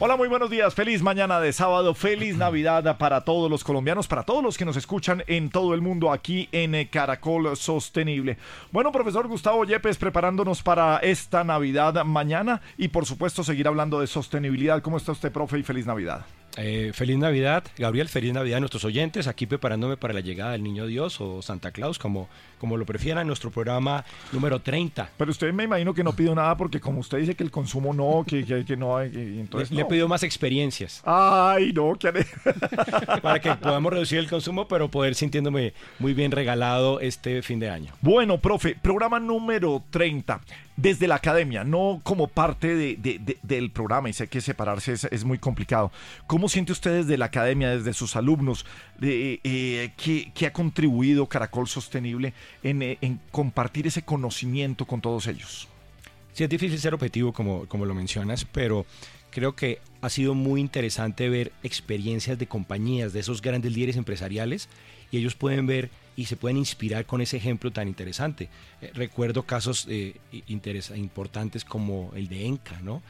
Hola, muy buenos días. Feliz mañana de sábado. Feliz Navidad para todos los colombianos, para todos los que nos escuchan en todo el mundo aquí en eh, Caracol Sostenible. Bueno, profesor Gustavo Yepes, preparándonos para esta Navidad mañana y por supuesto seguir hablando de sostenibilidad. ¿Cómo está usted, profe? Y feliz Navidad. Eh, feliz Navidad, Gabriel, feliz Navidad a nuestros oyentes, aquí preparándome para la llegada del Niño Dios o Santa Claus, como, como lo prefieran, nuestro programa número 30. Pero usted me imagino que no pidió nada porque como usted dice que el consumo no, que, que, no, entonces... Le, he pedido más experiencias. Ay, no, ¿qué Para que podamos reducir el consumo, pero poder sintiéndome muy bien regalado este fin de año. Bueno, profe, programa número 30 desde la academia, no como parte de, del programa, y sé que separarse es, muy complicado. ¿Cómo siente usted desde la academia, desde sus alumnos, de, eh, que, ha contribuido Caracol Sostenible en, eh, en, compartir ese conocimiento con todos ellos? Sí, es difícil ser objetivo, como, como lo mencionas, pero creo que ha sido muy interesante ver experiencias de compañías, de esos grandes líderes empresariales, y ellos pueden ver y se pueden inspirar con ese ejemplo tan interesante. Eh, recuerdo casos eh, importantes como el de Enca, ¿no?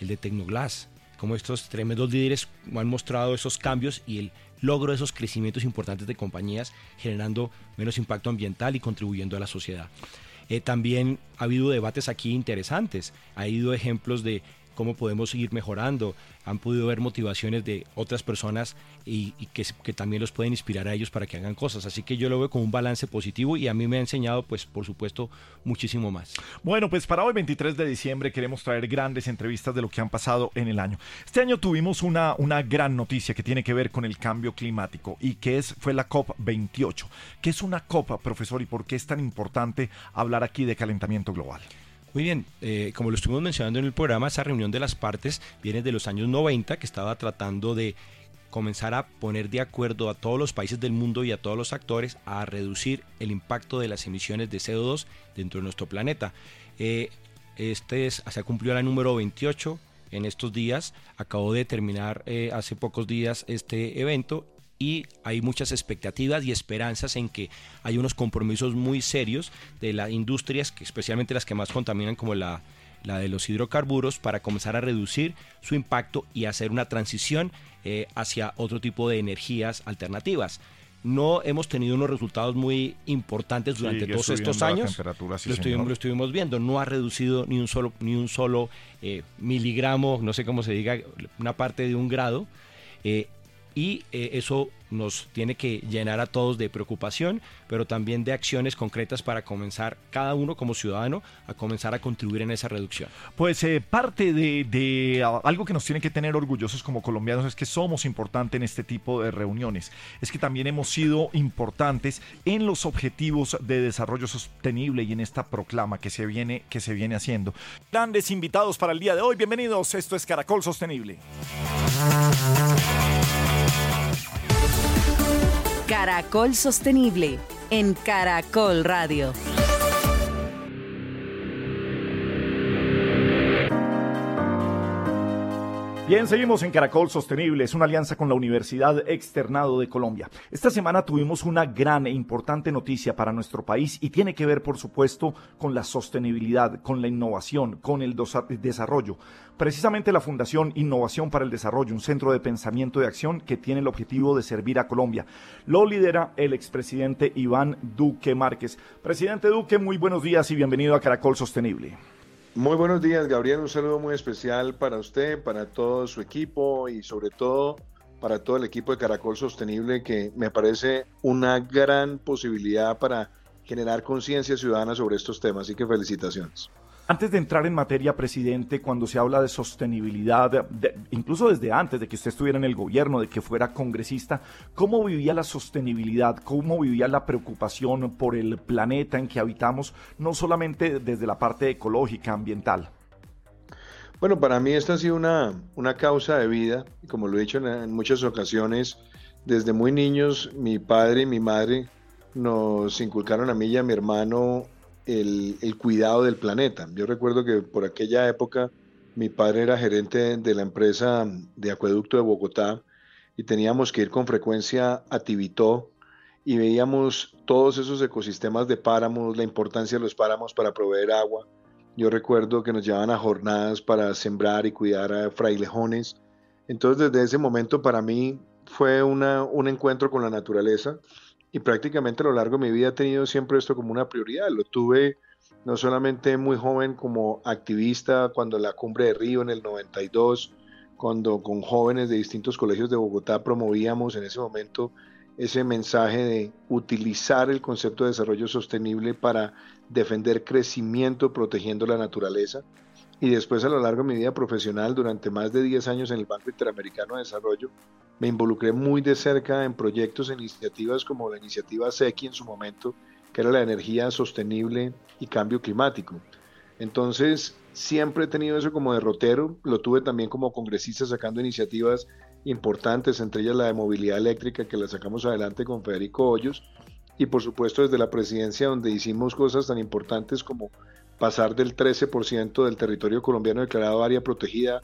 el de Tecnoglass, como estos tremendos líderes han mostrado esos cambios y el logro de esos crecimientos importantes de compañías generando menos impacto ambiental y contribuyendo a la sociedad. Eh, también ha habido debates aquí interesantes, ha habido ejemplos de cómo podemos seguir mejorando. Han podido ver motivaciones de otras personas y, que, también los pueden inspirar a ellos para que hagan cosas. Así que yo lo veo como un balance positivo y a mí me ha enseñado, pues por supuesto, muchísimo más. Bueno, pues para hoy 23 de diciembre queremos traer grandes entrevistas de lo que han pasado en el año. Este año tuvimos una, una gran noticia que tiene que ver con el cambio climático y que es, fue la COP28. ¿Qué es una COP, profesor, y por qué es tan importante hablar aquí de calentamiento global? Muy bien, eh, como lo estuvimos mencionando en el programa, esa reunión de las partes viene de los años 90, que estaba tratando de comenzar a poner de acuerdo a todos los países del mundo y a todos los actores a reducir el impacto de las emisiones de CO2 dentro de nuestro planeta. Eh, este se cumplió la número 28 en estos días, acabó de terminar eh, hace pocos días este evento y hay muchas expectativas y esperanzas en que hay unos compromisos muy serios de las industrias, que especialmente las que más contaminan como la, la de los hidrocarburos, para comenzar a reducir su impacto y hacer una transición eh, hacia otro tipo de energías alternativas no hemos tenido unos resultados muy importantes durante todos estos años. lo, estuvimos, lo, estuvimos, viendo, no ha reducido ni un solo, ni un solo eh, miligramo, no sé cómo se diga, una parte de un grado. Eh, y eh, eso nos tiene que llenar a todos de preocupación, pero también de acciones concretas para comenzar cada uno como ciudadano a comenzar a contribuir en esa reducción. Pues eh, parte de, algo que nos tiene que tener orgullosos como colombianos es que somos importantes en este tipo de reuniones, es que también hemos sido importantes en los objetivos de desarrollo sostenible y en esta proclama que se viene, que se viene haciendo. Grandes invitados para el día de hoy, bienvenidos, esto es Caracol Sostenible. Caracol Sostenible en Caracol Radio. Bien, seguimos en Caracol Sostenible, es una alianza con la Universidad Externado de Colombia. Esta semana tuvimos una gran e importante noticia para nuestro país y tiene que ver, por supuesto, con la sostenibilidad, con la innovación, con el desarrollo. Precisamente la Fundación Innovación para el Desarrollo, un centro de pensamiento y acción que tiene el objetivo de servir a Colombia. Lo lidera el expresidente Iván Duque Márquez. Presidente Duque, muy buenos días y bienvenido a Caracol Sostenible. Muy buenos días, Gabriel. Un saludo muy especial para usted, para todo su equipo y sobre todo para todo el equipo de Caracol Sostenible, que me parece una gran posibilidad para generar conciencia ciudadana sobre estos temas. Así que felicitaciones. Antes de entrar en materia, presidente, cuando se habla de sostenibilidad, incluso desde antes de que usted estuviera en el gobierno, de que fuera congresista, ¿cómo vivía la sostenibilidad? ¿Cómo vivía la preocupación por el planeta en que habitamos, no solamente desde la parte ecológica, ambiental? Bueno, para mí esta ha sido una, una causa de vida, como lo he dicho en, muchas ocasiones, desde muy niños mi padre y mi madre nos inculcaron a mí y a mi hermano el, cuidado del planeta. Yo recuerdo que por aquella época mi padre era gerente de la empresa de acueducto de Bogotá y teníamos que ir con frecuencia a Tibitó y veíamos todos esos ecosistemas de páramos, la importancia de los páramos para proveer agua. Yo recuerdo que nos llevaban a jornadas para sembrar y cuidar a frailejones. Entonces desde ese momento para mí fue un encuentro con la naturaleza y prácticamente a lo largo de mi vida he tenido siempre esto como una prioridad. Lo tuve no solamente muy joven como activista cuando la cumbre de Río en el 92, cuando con jóvenes de distintos colegios de Bogotá promovíamos en ese momento ese mensaje de utilizar el concepto de desarrollo sostenible para defender crecimiento protegiendo la naturaleza. Y después a lo largo de mi vida profesional, durante más de 10 años en el Banco Interamericano de Desarrollo, me involucré muy de cerca en proyectos e iniciativas como la iniciativa SECI en su momento, que era la energía sostenible y cambio climático. Entonces, siempre he tenido eso como derrotero, lo tuve también como congresista sacando iniciativas importantes, entre ellas la de movilidad eléctrica que la sacamos adelante con Federico Hoyos, y por supuesto desde la presidencia donde hicimos cosas tan importantes como pasar del 13% del territorio colombiano declarado área protegida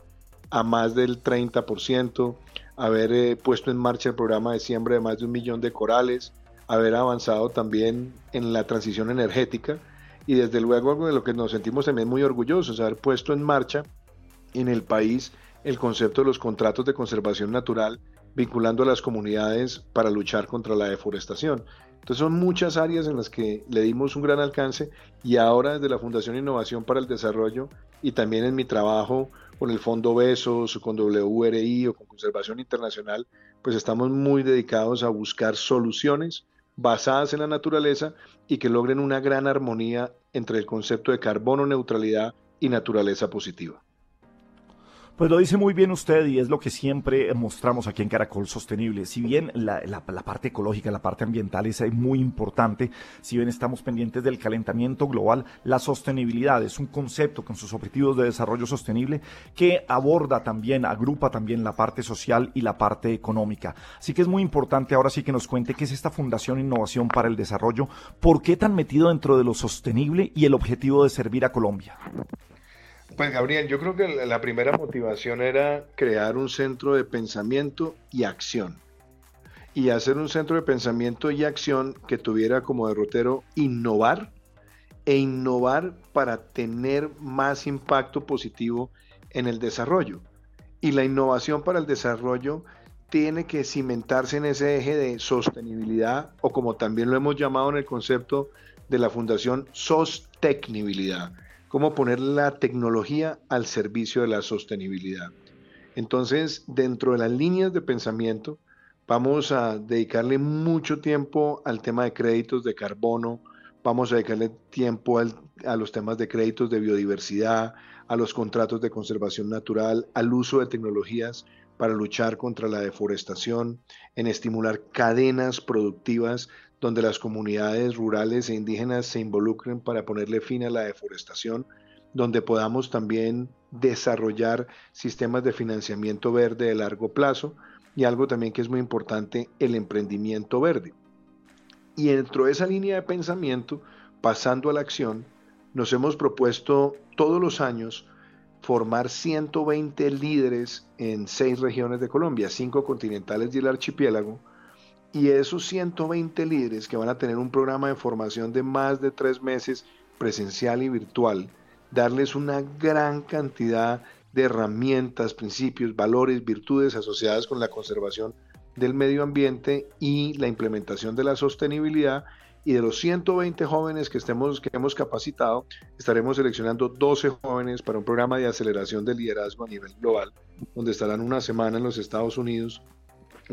a más del 30%, haber eh, puesto en marcha el programa de siembra de más de un millón de corales, haber avanzado también en la transición energética y desde luego algo de lo que nos sentimos también muy orgullosos, haber puesto en marcha en el país el concepto de los contratos de conservación natural vinculando a las comunidades para luchar contra la deforestación. Entonces son muchas áreas en las que le dimos un gran alcance y ahora desde la Fundación Innovación para el Desarrollo y también en mi trabajo con el Fondo Besos, con WRI o con Conservación Internacional, pues estamos muy dedicados a buscar soluciones basadas en la naturaleza y que logren una gran armonía entre el concepto de carbono neutralidad y naturaleza positiva. Pues lo dice muy bien usted y es lo que siempre mostramos aquí en Caracol Sostenible. Si bien la, parte ecológica, la parte ambiental es muy importante, si bien estamos pendientes del calentamiento global, la sostenibilidad es un concepto con sus objetivos de desarrollo sostenible que aborda también, agrupa también la parte social y la parte económica. Así que es muy importante ahora sí que nos cuente qué es esta Fundación Innovación para el Desarrollo, por qué tan metido dentro de lo sostenible y el objetivo de servir a Colombia. Pues Gabriel, yo creo que la primera motivación era crear un centro de pensamiento y acción. Y hacer un centro de pensamiento y acción que tuviera como derrotero innovar e innovar para tener más impacto positivo en el desarrollo. Y la innovación para el desarrollo tiene que cimentarse en ese eje de sostenibilidad o como también lo hemos llamado en el concepto de la Fundación Sostenibilidad cómo poner la tecnología al servicio de la sostenibilidad. Entonces, dentro de las líneas de pensamiento, vamos a dedicarle mucho tiempo al tema de créditos de carbono, vamos a dedicarle tiempo a los temas de créditos de biodiversidad, a los contratos de conservación natural, al uso de tecnologías para luchar contra la deforestación, en estimular cadenas productivas donde las comunidades rurales e indígenas se involucren para ponerle fin a la deforestación, donde podamos también desarrollar sistemas de financiamiento verde de largo plazo y algo también que es muy importante, el emprendimiento verde. Y dentro de esa línea de pensamiento, pasando a la acción, nos hemos propuesto todos los años formar 120 líderes en seis regiones de Colombia, cinco continentales y el archipiélago, y esos 120 líderes que van a tener un programa de formación de más de tres meses presencial y virtual, darles una gran cantidad de herramientas, principios, valores, virtudes asociadas con la conservación del medio ambiente y la implementación de la sostenibilidad. Y de los 120 jóvenes que, estemos, que hemos capacitado, estaremos seleccionando 12 jóvenes para un programa de aceleración de liderazgo a nivel global, donde estarán una semana en los Estados Unidos,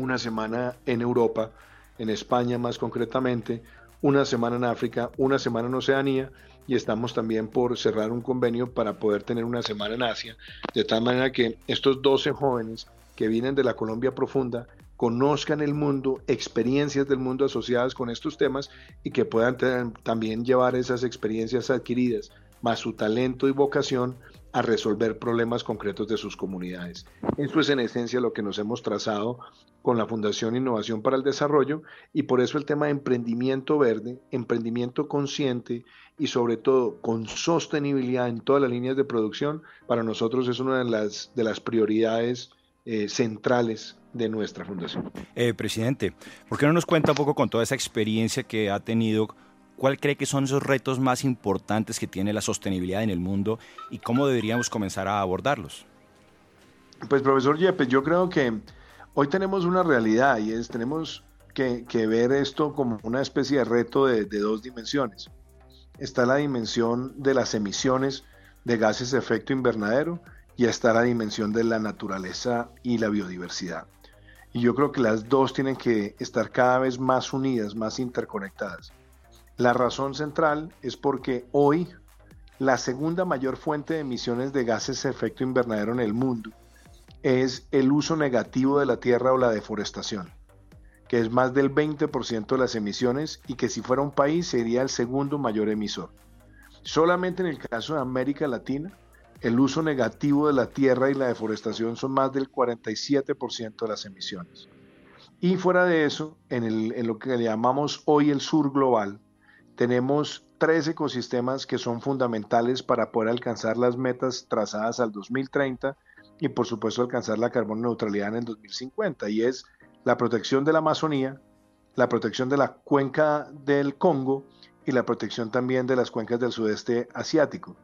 una semana en Europa, en España más concretamente, una semana en África, una semana en Oceanía y estamos también por cerrar un convenio para poder tener una semana en Asia, de tal manera que estos 12 jóvenes que vienen de la Colombia profunda conozcan el mundo, experiencias del mundo asociadas con estos temas y que puedan también llevar esas experiencias adquiridas más su talento y vocación a resolver problemas concretos de sus comunidades. Eso es en esencia lo que nos hemos trazado con la Fundación Innovación para el Desarrollo y por eso el tema de emprendimiento verde, emprendimiento consciente y sobre todo con sostenibilidad en todas las líneas de producción, para nosotros es una de las, de las prioridades eh, centrales de nuestra fundación. Eh, presidente, ¿por qué no nos cuenta un poco con toda esa experiencia que ha tenido? ¿Cuál cree que son esos retos más importantes que tiene la sostenibilidad en el mundo y cómo deberíamos comenzar a abordarlos? Pues profesor Yepes, yo creo que hoy tenemos una realidad y es tenemos que, ver esto como una especie de reto de, de dos dimensiones. Está la dimensión de las emisiones de gases de efecto invernadero y está la dimensión de la naturaleza y la biodiversidad. Y yo creo que las dos tienen que estar cada vez más unidas, más interconectadas. La razón central es porque hoy la segunda mayor fuente de emisiones de gases de efecto invernadero en el mundo es el uso negativo de la tierra o la deforestación, que es más del 20% de las emisiones y que si fuera un país sería el segundo mayor emisor. Solamente en el caso de América Latina, el uso negativo de la tierra y la deforestación son más del 47% de las emisiones. Y fuera de eso, en, lo que llamamos hoy el sur global, tenemos tres ecosistemas que son fundamentales para poder alcanzar las metas trazadas al 2030 y por supuesto alcanzar la carbono neutralidad en el 2050 y es la protección de la Amazonía, la protección de la cuenca del Congo y la protección también de las cuencas del sudeste asiático.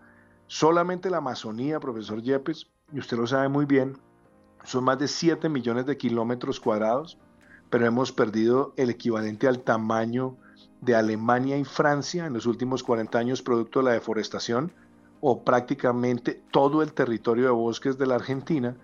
Solamente la Amazonía, profesor Yepes, y usted lo sabe muy bien, son más de 7 millones de kilómetros cuadrados, pero hemos perdido el equivalente al tamaño de Alemania y Francia en los últimos 40 años producto de la deforestación o prácticamente todo el territorio de bosques de la Argentina.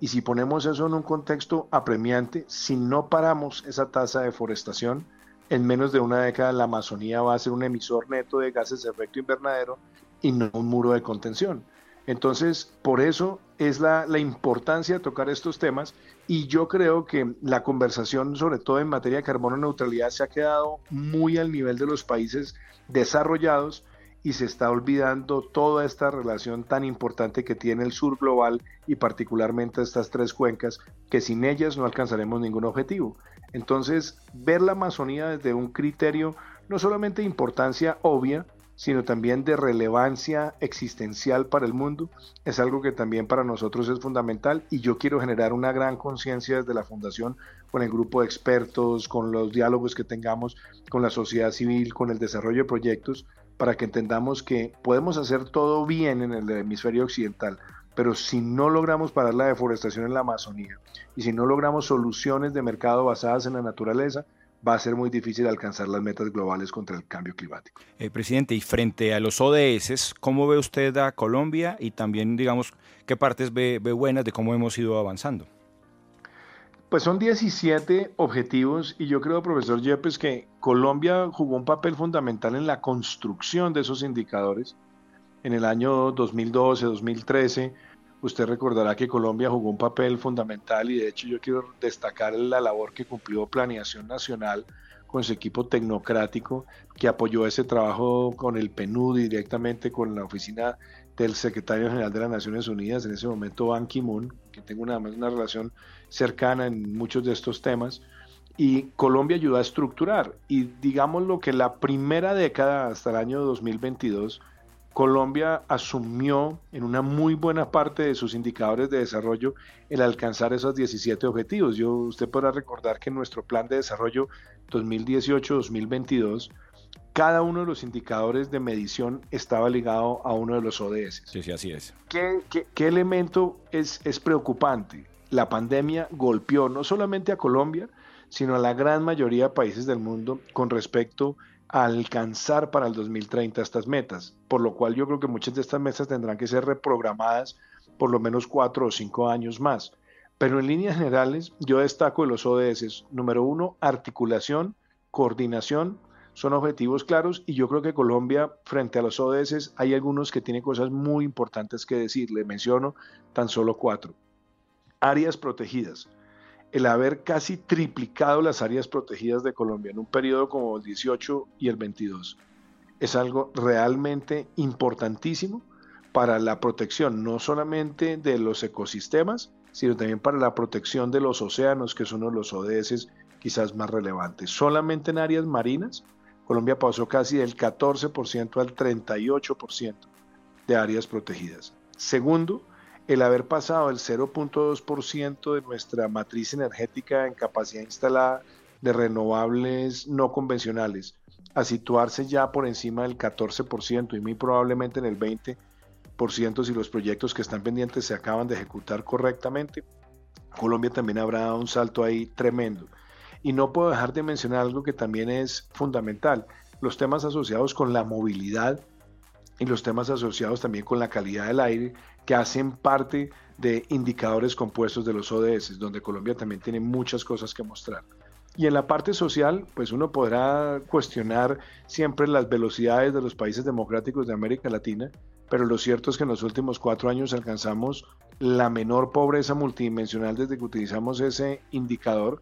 Y si ponemos eso en un contexto apremiante, si no paramos esa tasa de deforestación, en menos de una década la Amazonía va a ser un emisor neto de gases de efecto invernadero y no un muro de contención. Entonces, por eso es la, la, importancia de tocar estos temas y yo creo que la conversación, sobre todo en materia de carbono neutralidad, se ha quedado muy al nivel de los países desarrollados y se está olvidando toda esta relación tan importante que tiene el sur global y particularmente estas tres cuencas, que sin ellas no alcanzaremos ningún objetivo. Entonces, ver la Amazonía desde un criterio no solamente de importancia obvia, sino también de relevancia existencial para el mundo, es algo que también para nosotros es fundamental y yo quiero generar una gran conciencia desde la Fundación con el grupo de expertos, con los diálogos que tengamos con la sociedad civil, con el desarrollo de proyectos, para que entendamos que podemos hacer todo bien en el hemisferio occidental, pero si no logramos parar la deforestación en la Amazonía y si no logramos soluciones de mercado basadas en la naturaleza, va a ser muy difícil alcanzar las metas globales contra el cambio climático. Eh, presidente, y frente a los ODS, ¿cómo ve usted a Colombia y también, digamos, qué partes ve, ve buenas de cómo hemos ido avanzando? Pues son 17 objetivos y yo creo, profesor Yepes, que Colombia jugó un papel fundamental en la construcción de esos indicadores. En el año 2012, 2013, Usted recordará que Colombia jugó un papel fundamental y de hecho yo quiero destacar la labor que cumplió Planeación Nacional con su equipo tecnocrático que apoyó ese trabajo con el PNUD y directamente con la oficina del secretario general de las Naciones Unidas, en ese momento Ban Ki-moon, que tengo una, una relación cercana en muchos de estos temas. Y Colombia ayudó a estructurar. Y digamos lo que la primera década hasta el año 2022 Colombia asumió en una muy buena parte de sus indicadores de desarrollo el alcanzar esos 17 objetivos. Yo, usted podrá recordar que en nuestro plan de desarrollo 2018-2022, cada uno de los indicadores de medición estaba ligado a uno de los ODS. Sí, sí, así es. ¿Qué, qué, elemento es, es preocupante? La pandemia golpeó no solamente a Colombia, sino a la gran mayoría de países del mundo con respecto alcanzar para el 2030 estas metas, por lo cual yo creo que muchas de estas metas tendrán que ser reprogramadas por lo menos cuatro o cinco años más. Pero en líneas generales, yo destaco de los ODS, número uno, articulación, coordinación, son objetivos claros y yo creo que Colombia, frente a los ODS, hay algunos que tienen cosas muy importantes que decir. Le menciono tan solo cuatro. Áreas protegidas el haber casi triplicado las áreas protegidas de Colombia en un periodo como el 18 y el 22 es algo realmente importantísimo para la protección no solamente de los ecosistemas, sino también para la protección de los océanos, que es uno de los ODS quizás más relevantes. Solamente en áreas marinas, Colombia pasó casi del 14% al 38% de áreas protegidas. Segundo, el haber pasado el 0.2% de nuestra matriz energética en capacidad instalada de renovables no convencionales a situarse ya por encima del 14% y muy probablemente en el 20% si los proyectos que están pendientes se acaban de ejecutar correctamente, Colombia también habrá dado un salto ahí tremendo. Y no puedo dejar de mencionar algo que también es fundamental, los temas asociados con la movilidad y los temas asociados también con la calidad del aire, que hacen parte de indicadores compuestos de los ODS, donde Colombia también tiene muchas cosas que mostrar. Y en la parte social, pues uno podrá cuestionar siempre las velocidades de los países democráticos de América Latina, pero lo cierto es que en los últimos cuatro años alcanzamos la menor pobreza multidimensional desde que utilizamos ese indicador.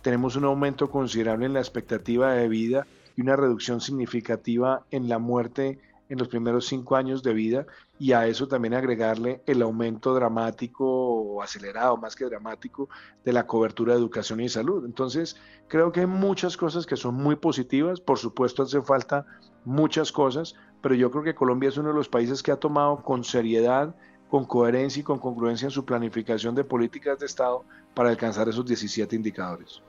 Tenemos un aumento considerable en la expectativa de vida y una reducción significativa en la muerte en los primeros cinco años de vida y a eso también agregarle el aumento dramático o acelerado, más que dramático, de la cobertura de educación y salud. Entonces, creo que hay muchas cosas que son muy positivas, por supuesto hace falta muchas cosas, pero yo creo que Colombia es uno de los países que ha tomado con seriedad, con coherencia y con congruencia en su planificación de políticas de Estado para alcanzar esos 17 indicadores.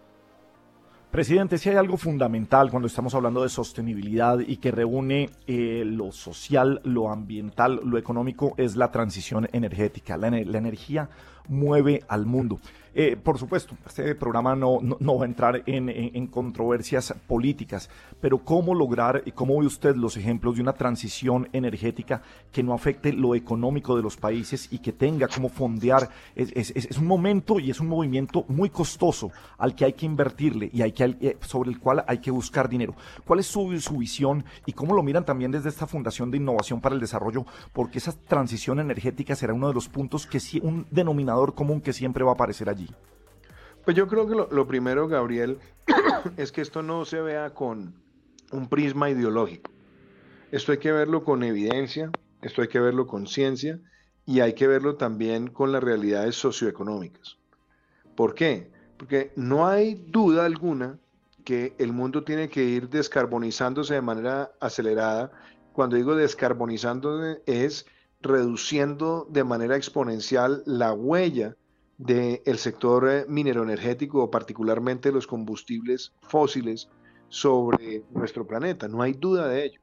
Presidente, si hay algo fundamental cuando estamos hablando de sostenibilidad y que reúne eh, lo social, lo ambiental, lo económico, es la transición energética. La, la energía mueve al mundo. Eh, por supuesto, este programa no, no, va a entrar en, controversias políticas, pero ¿cómo lograr y cómo ve usted los ejemplos de una transición energética que no afecte lo económico de los países y que tenga como fondear? Es, es, un momento y es un movimiento muy costoso al que hay que invertirle y hay que, eh, sobre el cual hay que buscar dinero. ¿Cuál es su, su visión y cómo lo miran también desde esta Fundación de Innovación para el Desarrollo? Porque esa transición energética será uno de los puntos que sí, un denominador común que siempre va a aparecer allí. Pues yo creo que lo, primero, Gabriel, es que esto no se vea con un prisma ideológico. Esto hay que verlo con evidencia, esto hay que verlo con ciencia y hay que verlo también con las realidades socioeconómicas. ¿Por qué? Porque no hay duda alguna que el mundo tiene que ir descarbonizándose de manera acelerada. Cuando digo descarbonizando es reduciendo de manera exponencial la huella del sector eh, minero energético, particularmente los combustibles fósiles, sobre nuestro planeta. No hay duda de ello.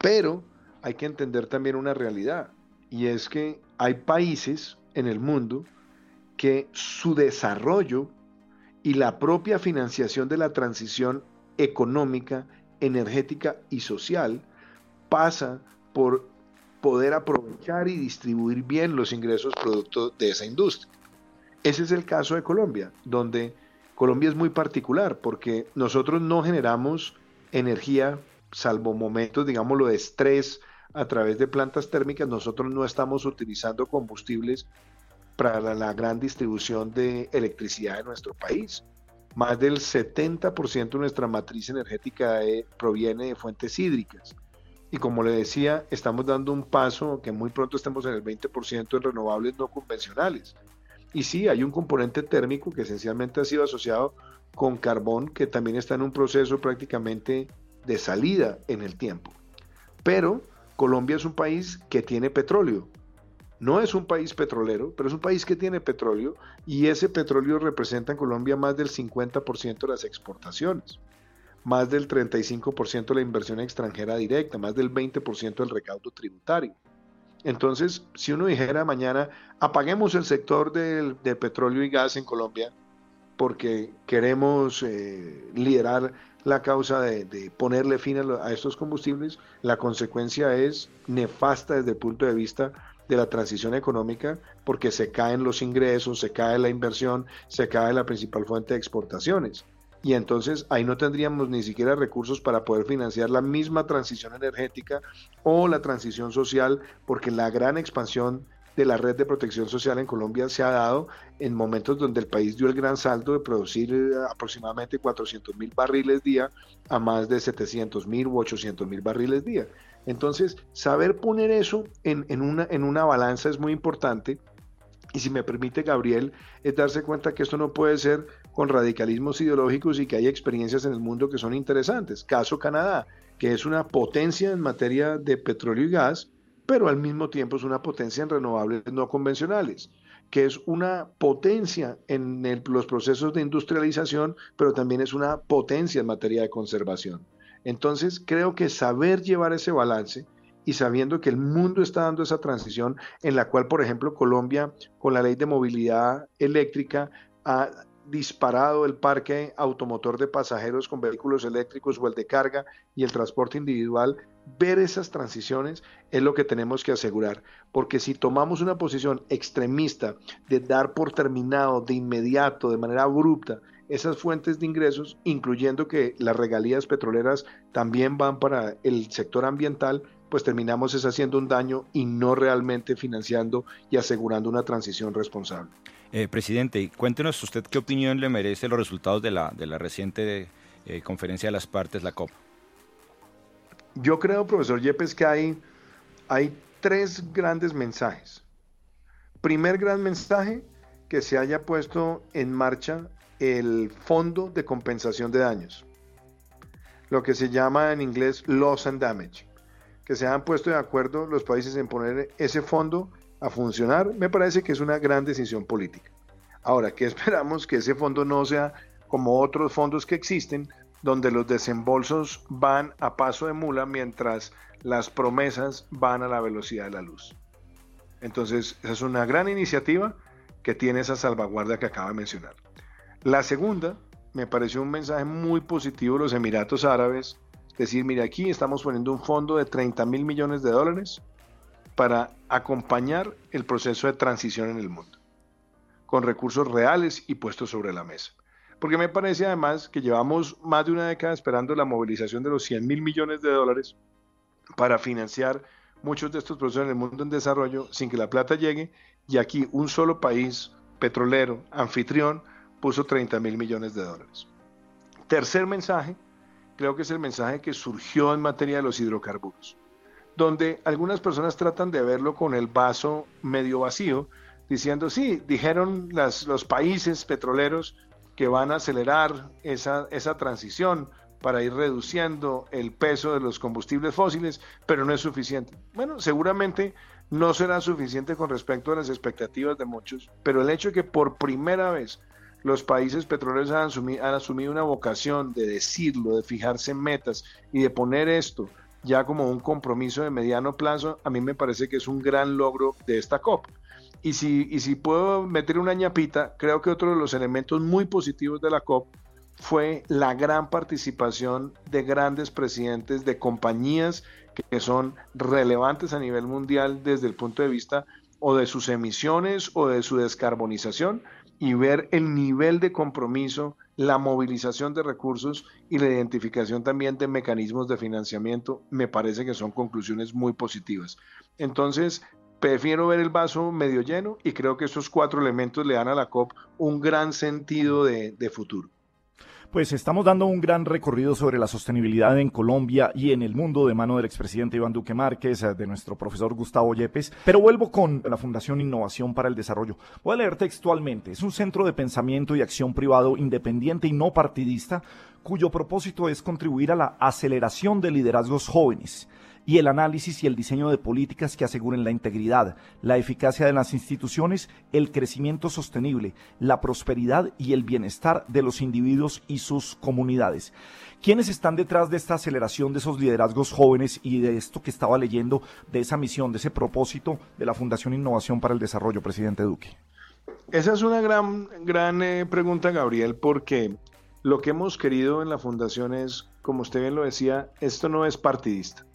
Pero hay que entender también una realidad, y es que hay países en el mundo que su desarrollo y la propia financiación de la transición económica, energética y social pasa por poder aprovechar y distribuir bien los ingresos producto de esa industria. Ese es el caso de Colombia, donde Colombia es muy particular porque nosotros no generamos energía, salvo momentos, digámoslo, de estrés a través de plantas térmicas, nosotros no estamos utilizando combustibles para la, gran distribución de electricidad de nuestro país. Más del 70% de nuestra matriz energética eh, proviene de fuentes hídricas. Y como le decía, estamos dando un paso que muy pronto estemos en el 20% en renovables no convencionales. Y sí, hay un componente térmico que esencialmente ha sido asociado con carbón, que también está en un proceso prácticamente de salida en el tiempo. Pero Colombia es un país que tiene petróleo. No es un país petrolero, pero es un país que tiene petróleo y ese petróleo representa en Colombia más del 50% de las exportaciones, más del 35% de la inversión extranjera directa, más del 20% del recaudo tributario. Entonces, si uno dijera mañana, apaguemos el sector del, petróleo y gas en Colombia porque queremos eh, liderar la causa de, ponerle fin a, estos combustibles, la consecuencia es nefasta desde el punto de vista de la transición económica porque se caen los ingresos, se cae la inversión, se cae la principal fuente de exportaciones y entonces ahí no tendríamos ni siquiera recursos para poder financiar la misma transición energética o la transición social, porque la gran expansión de la red de protección social en Colombia se ha dado en momentos donde el país dio el gran salto de producir eh, aproximadamente 400 mil barriles día a más de 700 mil u 800 mil barriles día. Entonces, saber poner eso en, una, en una balanza es muy importante. Y si me permite, Gabriel, es darse cuenta que esto no puede ser con radicalismos ideológicos y que hay experiencias en el mundo que son interesantes. Caso Canadá, que es una potencia en materia de petróleo y gas, pero al mismo tiempo es una potencia en renovables no convencionales, que es una potencia en los procesos de industrialización, pero también es una potencia en materia de conservación. Entonces, creo que saber llevar ese balance y sabiendo que el mundo está dando esa transición en la cual, por ejemplo, Colombia, con la ley de movilidad eléctrica, ha disparado el parque automotor de pasajeros con vehículos eléctricos o el de carga y el transporte individual ver esas transiciones es lo que tenemos que asegurar, porque si tomamos una posición extremista de dar por terminado de inmediato, de manera abrupta, esas fuentes de ingresos, incluyendo que las regalías petroleras también van para el sector ambiental, pues terminamos es haciendo un daño y no realmente financiando y asegurando una transición responsable. Eh, presidente, cuéntenos usted qué opinión le merece los resultados de la, de la reciente eh, conferencia de las partes, la COP. Yo creo, profesor Yepes, que hay, hay tres grandes mensajes. Primer gran mensaje, que se haya puesto en marcha el Fondo de Compensación de Daños, lo que se llama en inglés Loss and Damage, que se han puesto de acuerdo los países en poner ese fondo a funcionar, me parece que es una gran decisión política. Ahora, ¿qué esperamos? Que ese fondo no sea como otros fondos que existen, donde los desembolsos van a paso de mula mientras las promesas van a la velocidad de la luz. Entonces, esa es una gran iniciativa que tiene esa salvaguardia que acaba de mencionar. La segunda, me pareció un mensaje muy positivo de los Emiratos Árabes, es decir, mire, aquí estamos poniendo un fondo de 30 mil millones de dólares para acompañar el proceso de transición en el mundo, con recursos reales y puestos sobre la mesa. Porque me parece además que llevamos más de una década esperando la movilización de los 100 mil millones de dólares para financiar muchos de estos procesos en el mundo en desarrollo sin que la plata llegue. Y aquí un solo país petrolero, anfitrión, puso 30 mil millones de dólares. Tercer mensaje, creo que es el mensaje que surgió en materia de los hidrocarburos, donde algunas personas tratan de verlo con el vaso medio vacío, diciendo, sí, dijeron los países petroleros, que van a acelerar esa, esa transición para ir reduciendo el peso de los combustibles fósiles, pero no es suficiente. Bueno, seguramente no será suficiente con respecto a las expectativas de muchos, pero el hecho de que por primera vez los países petroleros han han asumido una vocación de decirlo, de fijarse en metas y de poner esto ya como un compromiso de mediano plazo, a mí me parece que es un gran logro de esta COP. Y si, y si puedo meter una ñapita, creo que otro de los elementos muy positivos de la COP fue la gran participación de grandes presidentes de compañías que son relevantes a nivel mundial desde el punto de vista o de sus emisiones o de su descarbonización y ver el nivel de compromiso, la movilización de recursos y la identificación también de mecanismos de financiamiento, me parece que son conclusiones muy positivas. Entonces, prefiero ver el vaso medio lleno y creo que estos cuatro elementos le dan a la COP un gran sentido de, futuro. Pues estamos dando un gran recorrido sobre la sostenibilidad en Colombia y en el mundo de mano del expresidente Iván Duque Márquez, de nuestro profesor Gustavo Yepes, pero vuelvo con la Fundación Innovación para el Desarrollo. Voy a leer textualmente. Es un centro de pensamiento y acción privado independiente y no partidista cuyo propósito es contribuir a la aceleración de liderazgos jóvenes y el análisis y el diseño de políticas que aseguren la integridad, la eficacia de las instituciones, el crecimiento sostenible, la prosperidad y el bienestar de los individuos y sus comunidades. ¿Quiénes están detrás de esta aceleración de esos liderazgos jóvenes y de esto que estaba leyendo, de esa misión, de ese propósito de la Fundación Innovación para el Desarrollo, presidente Duque? Esa es una gran, gran eh, pregunta, Gabriel, porque lo que hemos querido en la Fundación es, como usted bien lo decía, esto no es partidista.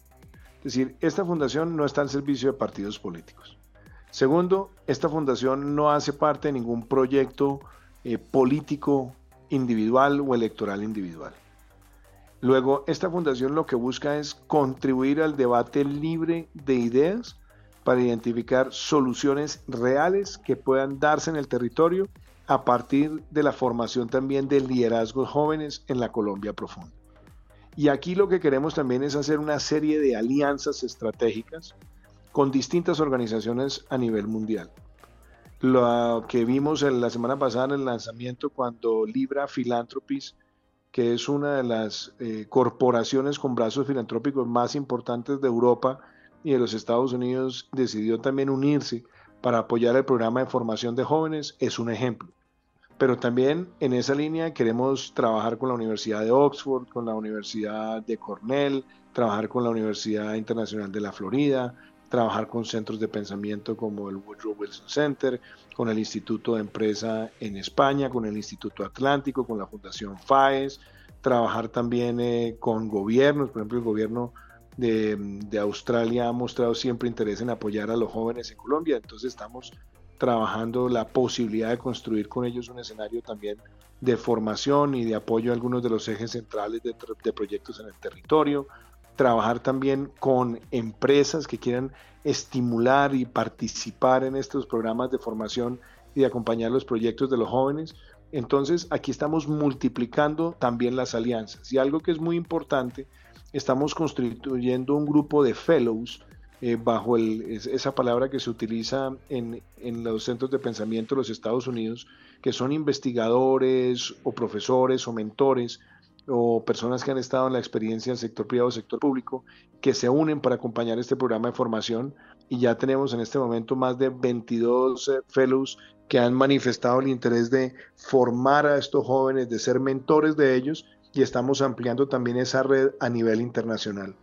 Es decir, esta fundación no está al servicio de partidos políticos. Segundo, esta fundación no hace parte de ningún proyecto eh, político individual o electoral individual. Luego, esta fundación lo que busca es contribuir al debate libre de ideas para identificar soluciones reales que puedan darse en el territorio a partir de la formación también de liderazgos jóvenes en la Colombia profunda. Y aquí lo que queremos también es hacer una serie de alianzas estratégicas con distintas organizaciones a nivel mundial. Lo que vimos en la semana pasada en el lanzamiento cuando Libra Philanthropies, que es una de las eh, corporaciones con brazos filantrópicos más importantes de Europa y de los Estados Unidos, decidió también unirse para apoyar el programa de formación de jóvenes, es un ejemplo. Pero también en esa línea queremos trabajar con la Universidad de Oxford, con la Universidad de Cornell, trabajar con la Universidad Internacional de la Florida, trabajar con centros de pensamiento como el Woodrow Wilson Center, con el Instituto de Empresa en España, con el Instituto Atlántico, con la Fundación FAES, trabajar también eh, con gobiernos, por ejemplo el gobierno de, de, Australia ha mostrado siempre interés en apoyar a los jóvenes en Colombia, entonces estamos trabajando la posibilidad de construir con ellos un escenario también de formación y de apoyo a algunos de los ejes centrales de, proyectos en el territorio, trabajar también con empresas que quieran estimular y participar en estos programas de formación y de acompañar los proyectos de los jóvenes. Entonces, aquí estamos multiplicando también las alianzas. Y algo que es muy importante, estamos constituyendo un grupo de fellows eh, bajo esa palabra que se utiliza en, en, los centros de pensamiento de los Estados Unidos, que son investigadores o profesores o mentores o personas que han estado en la experiencia del sector privado o sector público, que se unen para acompañar este programa de formación y ya tenemos en este momento más de 22 eh, fellows que han manifestado el interés de formar a estos jóvenes, de ser mentores de ellos y estamos ampliando también esa red a nivel internacional.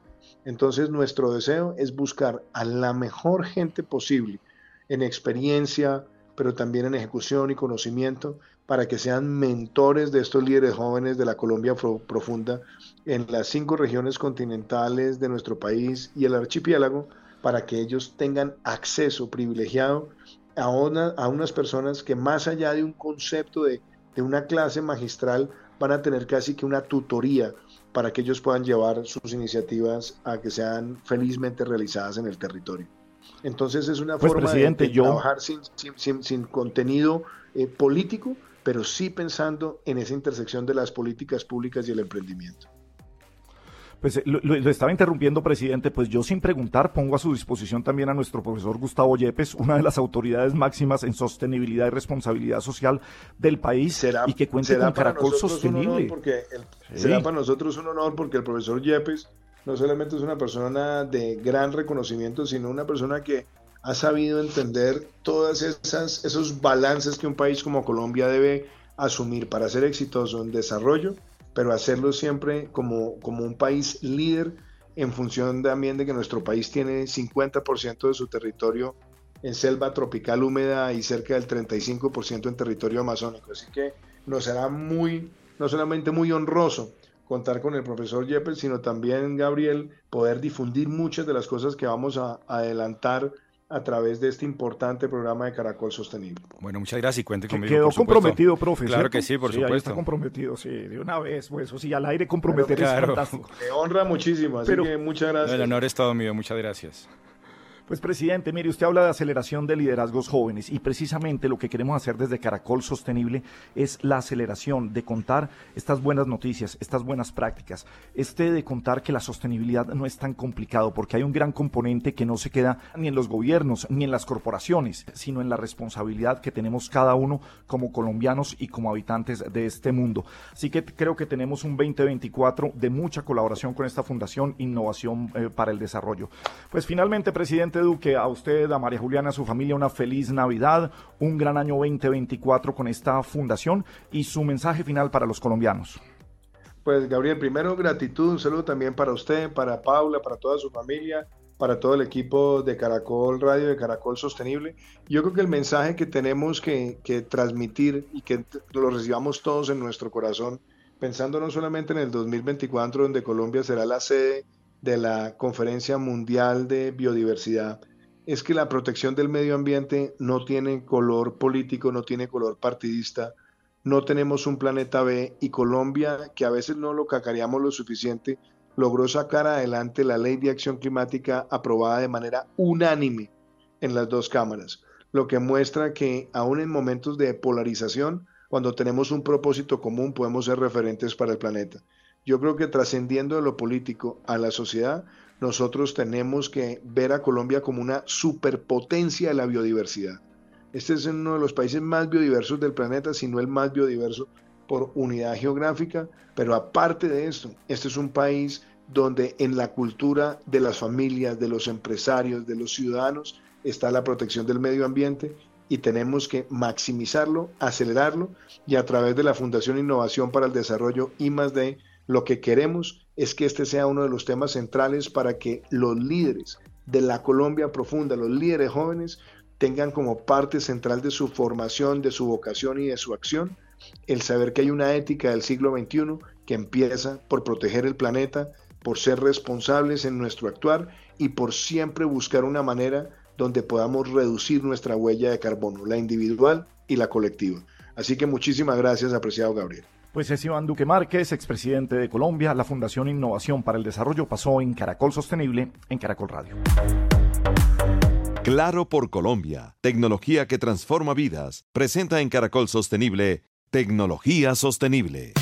Entonces nuestro deseo es buscar a la mejor gente posible en experiencia, pero también en ejecución y conocimiento, para que sean mentores de estos líderes jóvenes de la Colombia profunda en las cinco regiones continentales de nuestro país y el archipiélago, para que ellos tengan acceso privilegiado a, a unas personas que más allá de un concepto de, de una clase magistral, van a tener casi que una tutoría para que ellos puedan llevar sus iniciativas a que sean felizmente realizadas en el territorio. Entonces es una pues, forma de, trabajar sin, sin, sin, contenido eh, político, pero sí pensando en esa intersección de las políticas públicas y el emprendimiento. Pues lo, lo, estaba interrumpiendo, presidente. Pues yo sin preguntar pongo a su disposición también a nuestro profesor Gustavo Yepes, una de las autoridades máximas en sostenibilidad y responsabilidad social del país será, y que cuente con Caracol Sostenible. Porque el, sí. Será para nosotros un honor porque el profesor Yepes no solamente es una persona de gran reconocimiento, sino una persona que ha sabido entender todas esas esos balances que un país como Colombia debe asumir para ser exitoso en desarrollo pero hacerlo siempre como, como un país líder en función también de que nuestro país tiene 50% de su territorio en selva tropical húmeda y cerca del 35% en territorio amazónico. Así que nos será muy, no solamente muy honroso contar con el profesor Yepes, sino también, Gabriel, poder difundir muchas de las cosas que vamos a adelantar a través de este importante programa de Caracol Sostenible. Bueno, muchas gracias y cuente conmigo. Quedó comprometido, profe. Claro que sí, por sí, supuesto. Está comprometido, sí, de una vez, pues, eso sí, al aire comprometer claro. es fantástico. Me honra muchísimo, así Pero, que muchas gracias. El honor es todo mío, muchas gracias. Pues presidente, mire, usted habla de aceleración de liderazgos jóvenes y precisamente lo que queremos hacer desde Caracol Sostenible es la aceleración de contar estas buenas noticias, estas buenas prácticas, este de contar que la sostenibilidad no es tan complicado porque hay un gran componente que no se queda ni en los gobiernos ni en las corporaciones, sino en la responsabilidad que tenemos cada uno como colombianos y como habitantes de este mundo. Así que creo que tenemos un 2024 de mucha colaboración con esta Fundación Innovación eh, para el Desarrollo. Pues finalmente, presidente, Duque, a usted, a María Juliana, a su familia, una feliz Navidad, un gran año 2024 con esta fundación y su mensaje final para los colombianos. Pues Gabriel, primero gratitud, un saludo también para usted, para Paula, para toda su familia, para todo el equipo de Caracol Radio, de Caracol Sostenible. Yo creo que el mensaje que tenemos que, que transmitir y que lo recibamos todos en nuestro corazón, pensando no solamente en el 2024, donde Colombia será la sede de la Conferencia Mundial de Biodiversidad es que la protección del medio ambiente no tiene color político, no tiene color partidista, no tenemos un planeta B y Colombia, que a veces no lo cacareamos lo suficiente, logró sacar adelante la ley de acción climática aprobada de manera unánime en las dos cámaras, lo que muestra que aún en momentos de polarización, cuando tenemos un propósito común, podemos ser referentes para el planeta. Yo creo que trascendiendo de lo político a la sociedad, nosotros tenemos que ver a Colombia como una superpotencia de la biodiversidad. Este es uno de los países más biodiversos del planeta, si no el más biodiverso por unidad geográfica, pero aparte de esto, este es un país donde en la cultura de las familias, de los empresarios, de los ciudadanos, está la protección del medio ambiente y tenemos que maximizarlo, acelerarlo y a través de la Fundación Innovación para el Desarrollo I D, lo que queremos es que este sea uno de los temas centrales para que los líderes de la Colombia profunda, los líderes jóvenes, tengan como parte central de su formación, de su vocación y de su acción, el saber que hay una ética del siglo XXI que empieza por proteger el planeta, por ser responsables en nuestro actuar y por siempre buscar una manera donde podamos reducir nuestra huella de carbono, la individual y la colectiva. Así que muchísimas gracias, apreciado Gabriel. Pues es Iván Duque Márquez, expresidente de Colombia. La Fundación Innovación para el Desarrollo pasó en Caracol Sostenible, en Caracol Radio. Claro por Colombia, tecnología que transforma vidas, presenta en Caracol Sostenible, tecnología sostenible.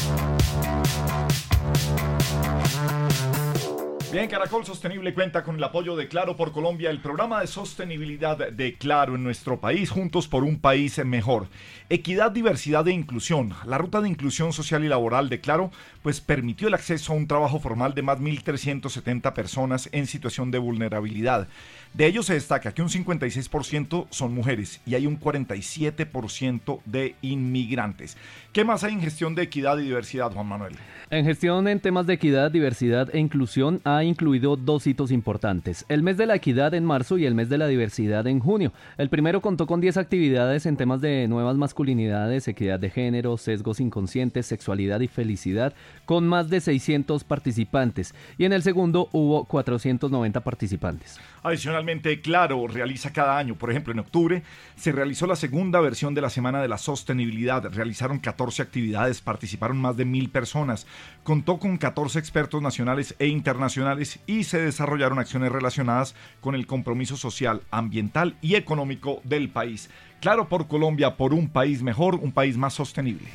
Bien, Caracol Sostenible cuenta con el apoyo de Claro por Colombia, el programa de sostenibilidad de Claro en nuestro país, juntos por un país mejor. Equidad, diversidad e inclusión. La ruta de inclusión social y laboral de Claro, pues permitió el acceso a un trabajo formal de más de 1.370 personas en situación de vulnerabilidad. De ellos se destaca que un 56% son mujeres y hay un 47% de inmigrantes. ¿Qué más hay en gestión de equidad y diversidad, Juan Manuel? En gestión en temas de equidad, diversidad e inclusión ha incluido dos hitos importantes. El mes de la equidad en marzo y el mes de la diversidad en junio. El primero contó con 10 actividades en temas de nuevas masculinidades, equidad de género, sesgos inconscientes, sexualidad y felicidad, con más de 600 participantes. Y en el segundo hubo 490 participantes. Adicionalmente, Claro realiza cada año, por ejemplo, en octubre se realizó la segunda versión de la Semana de la Sostenibilidad. Realizaron 14 actividades, participaron más de mil personas, contó con 14 expertos nacionales e internacionales y se desarrollaron acciones relacionadas con el compromiso social, ambiental y económico del país. Claro por Colombia, por un país mejor, un país más sostenible.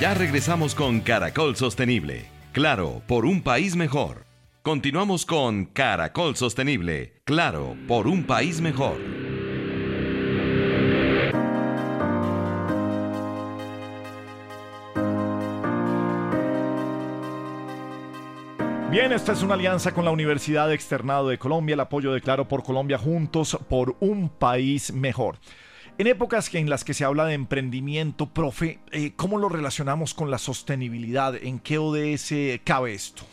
Ya regresamos con Caracol Sostenible. Claro, por un país mejor. Continuamos con Caracol Sostenible. Claro, por un país mejor. Bien, esta es una alianza con la Universidad Externado de Colombia, el apoyo de Claro por Colombia, juntos por un país mejor. En épocas en las que se habla de emprendimiento, profe, eh, ¿cómo lo relacionamos con la sostenibilidad? ¿En qué ODS cabe esto?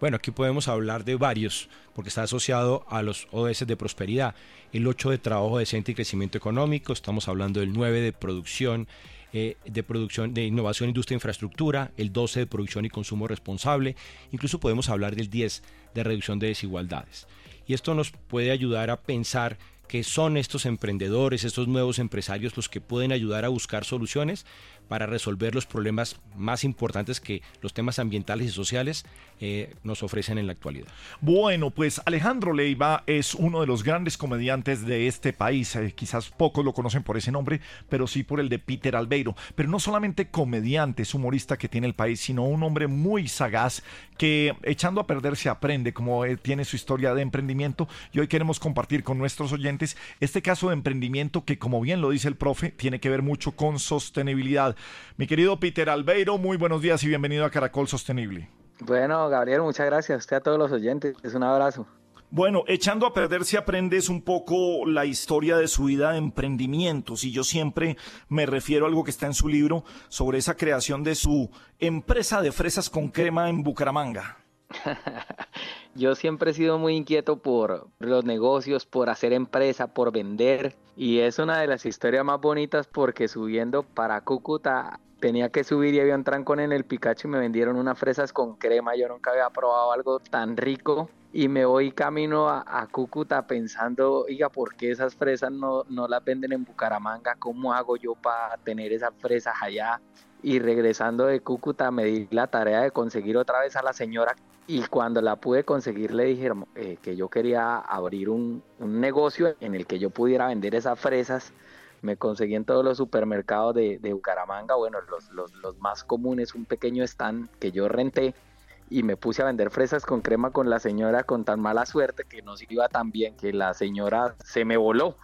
Bueno, aquí podemos hablar de varios, porque está asociado a los ODS de prosperidad. El 8 de trabajo decente y crecimiento económico, estamos hablando del 9 de producción, eh, de producción de innovación, industria e infraestructura, el 12 de producción y consumo responsable, incluso podemos hablar del 10 de reducción de desigualdades. Y esto nos puede ayudar a pensar que son estos emprendedores, estos nuevos empresarios los que pueden ayudar a buscar soluciones para resolver los problemas más importantes que los temas ambientales y sociales eh, nos ofrecen en la actualidad. Bueno, pues Alejandro Leiva es uno de los grandes comediantes de este país. Eh, quizás pocos lo conocen por ese nombre, pero sí por el de Peter Albeiro. Pero no solamente comediante, es humorista que tiene el país, sino un hombre muy sagaz que echando a perder se aprende, como él tiene su historia de emprendimiento. Y hoy queremos compartir con nuestros oyentes este caso de emprendimiento que, como bien lo dice el profe, tiene que ver mucho con sostenibilidad. Mi querido Peter Albeiro, muy buenos días y bienvenido a Caracol Sostenible. Bueno, Gabriel, muchas gracias. Usted a todos los oyentes. Es un abrazo. Bueno, echando a perder si aprendes un poco la historia de su vida de emprendimientos y yo siempre me refiero a algo que está en su libro sobre esa creación de su empresa de fresas con crema en Bucaramanga. Yo siempre he sido muy inquieto por los negocios, por hacer empresa, por vender. Y es una de las historias más bonitas porque subiendo para Cúcuta tenía que subir y había un trancón en el Pikachu y me vendieron unas fresas con crema. Yo nunca había probado algo tan rico. Y me voy camino a, Cúcuta pensando, oiga, ¿por qué esas fresas no, no las venden en Bucaramanga? ¿Cómo hago yo para tener esas fresas allá? Y regresando de Cúcuta me di la tarea de conseguir otra vez a la señora y cuando la pude conseguir le dijeron eh, que yo quería abrir un, un, negocio en el que yo pudiera vender esas fresas. Me conseguí en todos los supermercados de, de Bucaramanga, bueno, los, los, los más comunes, un pequeño stand que yo renté y me puse a vender fresas con crema con la señora con tan mala suerte que no se iba tan bien que la señora se me voló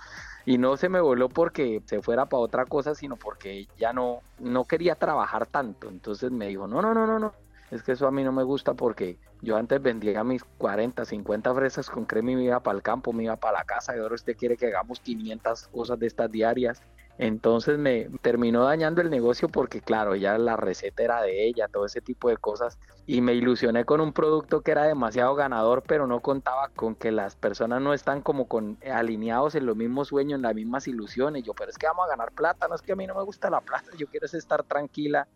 y no se me voló porque se fuera para otra cosa, sino porque ya no, no quería trabajar tanto. Entonces me dijo, no, no, no, no, no, es que eso a mí no me gusta porque yo antes vendía mis 40, 50 fresas con crema y me iba para el campo, me iba para la casa y ahora usted quiere que hagamos 500 cosas de estas diarias entonces me terminó dañando el negocio porque claro, ya la receta era de ella, todo ese tipo de cosas. Y me ilusioné con un producto que era demasiado ganador, pero no contaba con que las personas no están como con alineados en los mismos sueños, en las mismas ilusiones. Yo, pero es que vamos a ganar plata, no es que a mí no me gusta la plata, yo quiero estar tranquila,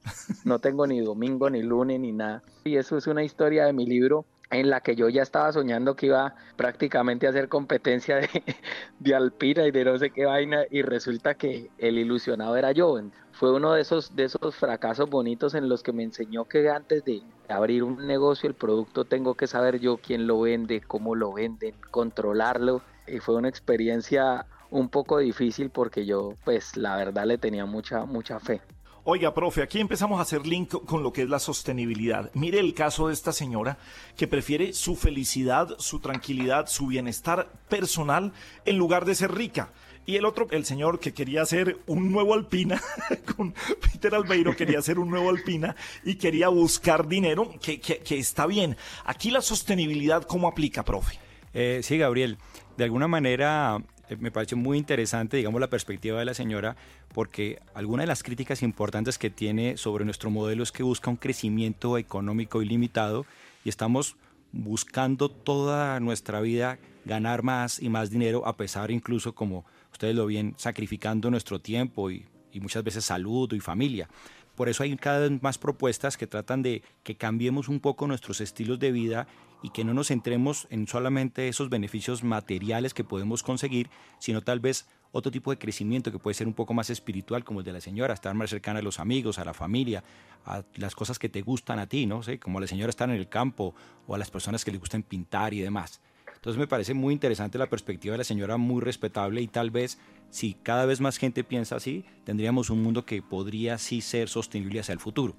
no tengo ni domingo, ni lunes, ni nada. Y eso es una historia de mi libro en la que yo ya estaba soñando que iba prácticamente a hacer competencia de, de, Alpina y de no sé qué vaina y resulta que el ilusionado era yo. Fue uno de esos, de esos fracasos bonitos en los que me enseñó que antes de abrir un negocio el producto tengo que saber yo quién lo vende, cómo lo venden, controlarlo y fue una experiencia un poco difícil porque yo pues la verdad le tenía mucha mucha fe. Oiga, profe, aquí empezamos a hacer link con lo que es la sostenibilidad. Mire el caso de esta señora que prefiere su felicidad, su tranquilidad, su bienestar personal en lugar de ser rica. Y el otro, el señor que quería hacer un nuevo Alpina, con Peter Albeiro quería hacer un nuevo Alpina y quería buscar dinero, que, que, está bien. Aquí la sostenibilidad, ¿cómo aplica, profe? Eh, sí, Gabriel. De alguna manera, me parece muy interesante, digamos, la perspectiva de la señora, porque alguna de las críticas importantes que tiene sobre nuestro modelo es que busca un crecimiento económico ilimitado y estamos buscando toda nuestra vida ganar más y más dinero, a pesar incluso, como ustedes lo ven, sacrificando nuestro tiempo y, y muchas veces salud y familia. Por eso hay cada vez más propuestas que tratan de que cambiemos un poco nuestros estilos de vida y que no nos centremos en solamente esos beneficios materiales que podemos conseguir, sino tal vez otro tipo de crecimiento que puede ser un poco más espiritual, como el de la señora, estar más cercana a los amigos, a la familia, a las cosas que te gustan a ti, ¿no? sé Como la señora estar en el campo o a las personas que le gustan pintar y demás. Entonces me parece muy interesante la perspectiva de la señora, muy respetable y tal vez si cada vez más gente piensa así, tendríamos un mundo que podría sí ser sostenible hacia el futuro.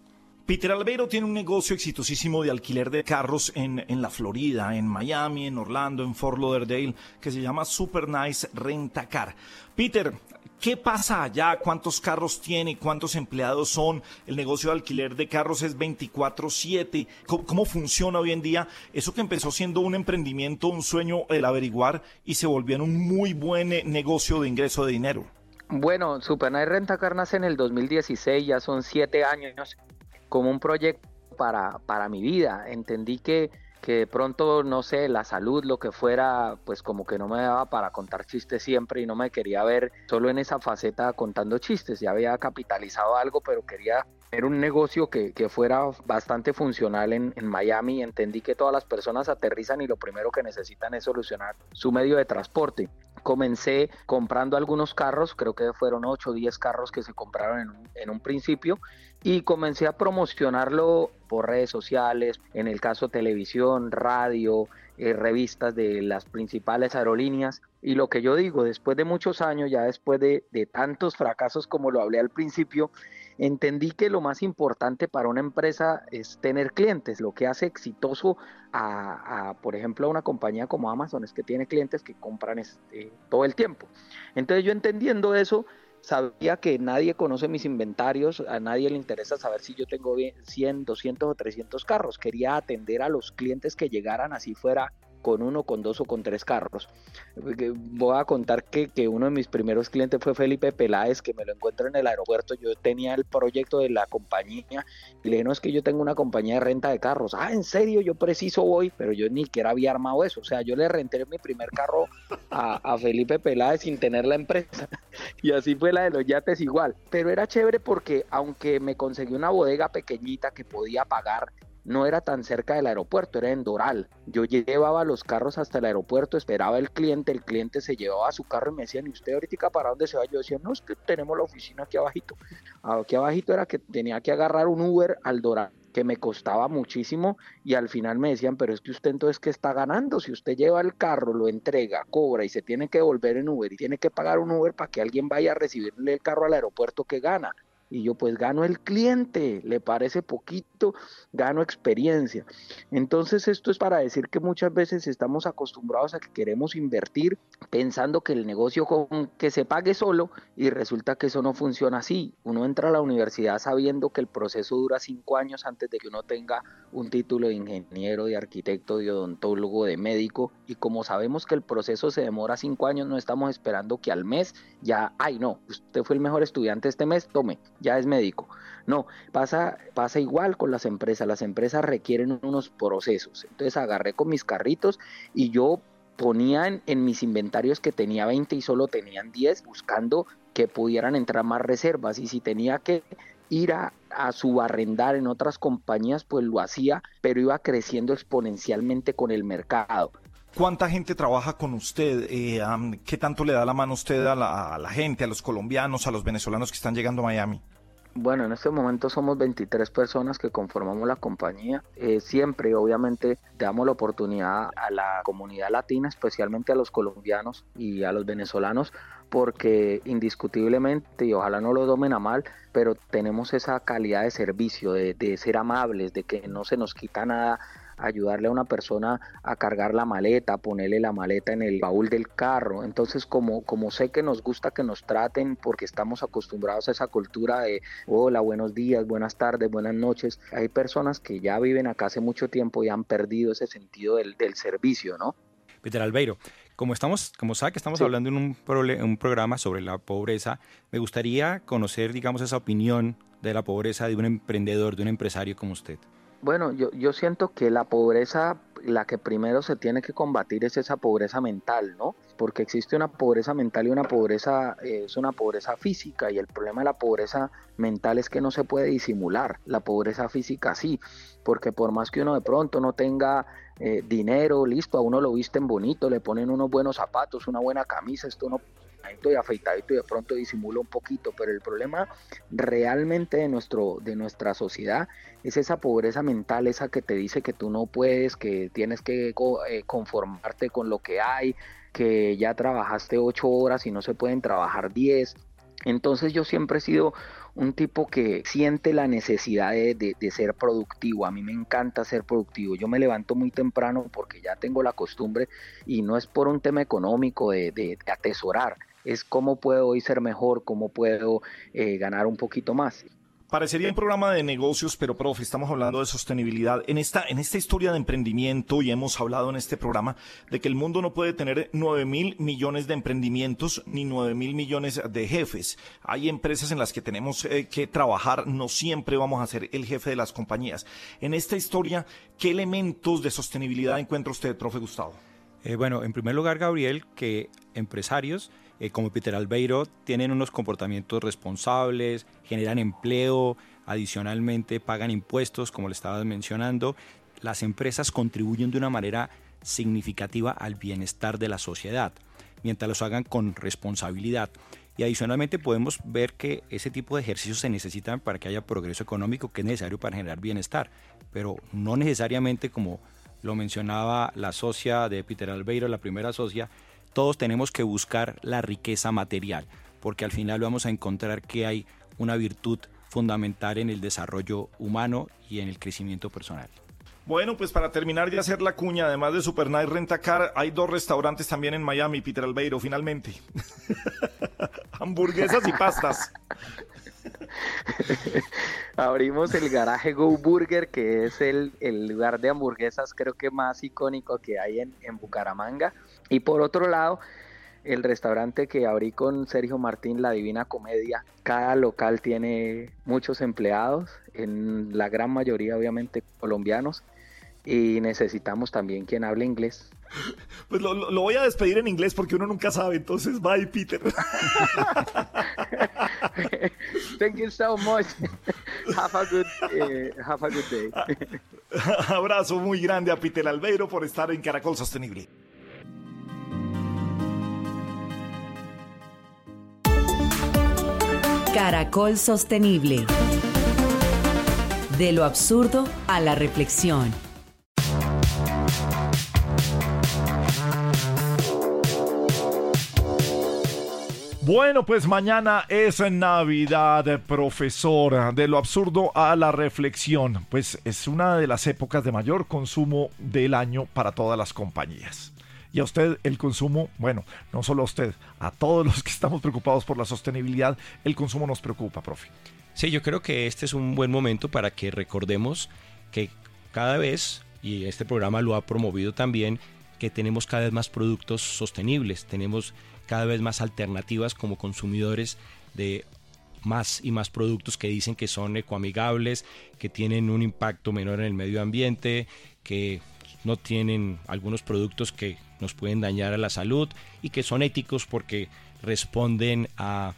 Peter Albeiro tiene un negocio exitosísimo de alquiler de carros en, en, la Florida, en Miami, en Orlando, en Fort Lauderdale, que se llama Super Nice Rentacar. Peter, ¿qué pasa allá? ¿Cuántos carros tiene? ¿Cuántos empleados son? El negocio de alquiler de carros es 24/7. ¿Cómo, ¿Cómo, funciona hoy en día? Eso que empezó siendo un emprendimiento, un sueño, el averiguar, y se volvió en un muy buen eh, negocio de ingreso de dinero. Bueno, Super Nice Rentacar nace en el 2016, ya son siete años como un proyecto para, para mi vida. Entendí que, que de pronto, no sé, la salud, lo que fuera, pues como que no me daba para contar chistes siempre y no me quería ver solo en esa faceta contando chistes. Ya había capitalizado algo, pero quería ver un negocio que, que fuera bastante funcional en, en, Miami. Entendí que todas las personas aterrizan y lo primero que necesitan es solucionar su medio de transporte. Comencé comprando algunos carros, creo que fueron 8 o 10 carros que se compraron en un, en un principio y comencé a promocionarlo por redes sociales, en el caso televisión, radio, eh, revistas de las principales aerolíneas. Y lo que yo digo, después de muchos años, ya después de, de tantos fracasos como lo hablé al principio, entendí que lo más importante para una empresa es tener clientes. Lo que hace exitoso a, por ejemplo, a una compañía como Amazon es que tiene clientes que compran este, todo el tiempo. Entonces yo entendiendo eso, sabía que nadie conoce mis inventarios, a nadie le interesa saber si yo tengo 100, 200 o 300 carros. Quería atender a los clientes que llegaran así fuera con uno, con dos o con tres carros. Voy a contar que, que, uno de mis primeros clientes fue Felipe Peláez, que me lo encuentro en el aeropuerto. Yo tenía el proyecto de la compañía y le dije, no es que yo tengo una compañía de renta de carros. Ah, en serio, yo preciso voy, pero yo ni siquiera había armado eso. O sea, yo le renté mi primer carro a, a Felipe Peláez sin tener la empresa. y así fue la de los yates igual. Pero era chévere porque aunque me conseguí una bodega pequeñita que podía pagar no era tan cerca del aeropuerto, era en Doral. Yo llevaba los carros hasta el aeropuerto, esperaba el cliente, el cliente se llevaba su carro y me decían, ¿y usted ahorita para dónde se va? Yo decía, no, es que tenemos la oficina aquí abajito. Aquí abajito era que tenía que agarrar un Uber al Doral que me costaba muchísimo y al final me decían, pero es que usted entonces qué está ganando, si usted lleva el carro, lo entrega, cobra y se tiene que volver en Uber y tiene que pagar un Uber para que alguien vaya a recibirle el carro al aeropuerto que gana. Y yo pues gano el cliente, le parece poquito, gano experiencia. Entonces esto es para decir que muchas veces estamos acostumbrados a que queremos invertir pensando que el negocio con que se pague solo y resulta que eso no funciona así. Uno entra a la universidad sabiendo que el proceso dura cinco años antes de que uno tenga un título de ingeniero, de arquitecto, de odontólogo, de médico y como sabemos que el proceso se demora cinco años, no estamos esperando que al mes ya, ay no, usted fue el mejor estudiante este mes, tome ya es médico. No, pasa, pasa igual con las empresas. Las empresas requieren unos procesos. Entonces agarré con mis carritos y yo ponía en, mis inventarios que tenía 20 y solo tenían 10, buscando que pudieran entrar más reservas. Y si tenía que ir a, a subarrendar en otras compañías, pues lo hacía, pero iba creciendo exponencialmente con el mercado. ¿Cuánta gente trabaja con usted? Eh, ¿Qué tanto le da la mano usted a la, gente, a los colombianos, a los venezolanos que están llegando a Miami? Bueno, en este momento somos 23 personas que conformamos la compañía. Eh, siempre, obviamente, damos la oportunidad a la comunidad latina, especialmente a los colombianos y a los venezolanos, porque indiscutiblemente, y ojalá no lo domen a mal, pero tenemos esa calidad de servicio, de, de ser amables, de que no se nos quita nada ayudarle a una persona a cargar la maleta, ponerle la maleta en el baúl del carro. Entonces, como, como sé que nos gusta que nos traten porque estamos acostumbrados a esa cultura de hola, buenos días, buenas tardes, buenas noches, hay personas que ya viven acá hace mucho tiempo y han perdido ese sentido del, servicio, ¿no? Peter Albeiro, como estamos, como sabe que estamos hablando en un, un, programa sobre la pobreza, me gustaría conocer, digamos, esa opinión de la pobreza de un emprendedor, de un empresario como usted. Bueno, yo, yo siento que la pobreza, la que primero se tiene que combatir es esa pobreza mental, ¿no? Porque existe una pobreza mental y una pobreza, eh, es una pobreza física y el problema de la pobreza mental es que no se puede disimular, la pobreza física sí, porque por más que uno de pronto no tenga eh, dinero, listo, a uno lo visten bonito, le ponen unos buenos zapatos, una buena camisa, esto no y afeitadito y de pronto disimula un poquito, pero el problema realmente de, nuestro, de nuestra sociedad es esa pobreza mental, esa que te dice que tú no puedes, que tienes que eh, conformarte con lo que hay, que ya trabajaste ocho horas y no se pueden trabajar diez. Entonces yo siempre he sido un tipo que siente la necesidad de, ser productivo. A mí me encanta ser productivo. Yo me levanto muy temprano porque ya tengo la costumbre y no es por un tema económico de, atesorar, es cómo puedo hoy ser mejor, cómo puedo eh, ganar un poquito más. Parecería un programa de negocios, pero profe, estamos hablando de sostenibilidad. En esta, en esta historia de emprendimiento, y hemos hablado en este programa, de que el mundo no puede tener 9 mil millones de emprendimientos ni 9 mil millones de jefes. Hay empresas en las que tenemos eh, que trabajar, no siempre vamos a ser el jefe de las compañías. En esta historia, ¿qué elementos de sostenibilidad encuentra usted, profe Gustavo? Eh, bueno, en primer lugar, Gabriel, que empresarios eh, como Peter Albeiro, tienen unos comportamientos responsables, generan empleo, adicionalmente pagan impuestos, como le estabas mencionando. Las empresas contribuyen de una manera significativa al bienestar de la sociedad, mientras los hagan con responsabilidad. Y adicionalmente podemos ver que ese tipo de ejercicios se necesitan para que haya progreso económico que es necesario para generar bienestar, pero no necesariamente como lo mencionaba la socia de Peter Albeiro, la primera socia, todos tenemos que buscar la riqueza material, porque al final vamos a encontrar que hay una virtud fundamental en el desarrollo humano y en el crecimiento personal. Bueno, pues para terminar de hacer la cuña, además de Super Night Rentacar, hay dos restaurantes también en Miami, Peter Albeiro, finalmente. Hamburguesas y pastas. Abrimos el garaje Go Burger, que es el, lugar de hamburguesas creo que más icónico que hay en, en Bucaramanga. Y por otro lado, el restaurante que abrí con Sergio Martín, La Divina Comedia, cada local tiene muchos empleados, en la gran mayoría obviamente colombianos, y necesitamos también quien hable inglés. Pues lo, lo, voy a despedir en inglés porque uno nunca sabe, entonces bye Peter. Thank you so much. have a good, eh, have a good day. Abrazo muy grande a Pitel Albeiro por estar en Caracol Sostenible. Caracol Sostenible. De lo absurdo a la reflexión. Bueno, pues mañana es Navidad, profesor. De lo absurdo a la reflexión. Pues es una de las épocas de mayor consumo del año para todas las compañías. Y a usted el consumo, bueno, no solo a usted, a todos los que estamos preocupados por la sostenibilidad, el consumo nos preocupa, profe. Sí, yo creo que este es un buen momento para que recordemos que cada vez, y este programa lo ha promovido también, que tenemos cada vez más productos sostenibles, tenemos cada vez más alternativas como consumidores de más y más productos que dicen que son ecoamigables, que tienen un impacto menor en el medio ambiente, que no tienen algunos productos que nos pueden dañar a la salud y que son éticos porque responden a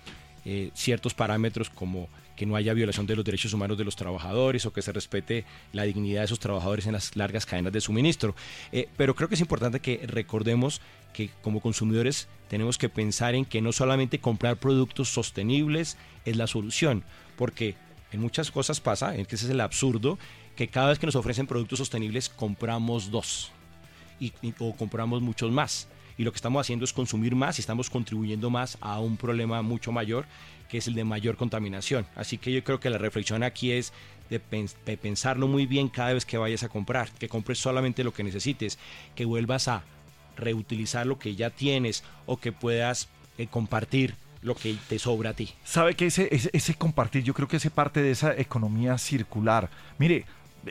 eh, ciertos parámetros como que no haya violación de los derechos humanos de los trabajadores o que se respete la dignidad de esos trabajadores en las largas cadenas de suministro. Eh, pero creo que es importante que recordemos que como consumidores tenemos que pensar en que no solamente comprar productos sostenibles es la solución, porque en muchas cosas pasa, en que ese es el absurdo, que cada vez que nos ofrecen productos sostenibles compramos dos o compramos muchos más. Y lo que estamos haciendo es consumir más y estamos contribuyendo más a un problema mucho mayor que es el de mayor contaminación. Así que yo creo que la reflexión aquí es de, pensarlo muy bien cada vez que vayas a comprar, que compres solamente lo que necesites, que vuelvas a reutilizar lo que ya tienes o que puedas eh, compartir lo que te sobra a ti. ¿Sabe que ese, ese, ese, compartir, yo creo que hace parte de esa economía circular? Mire,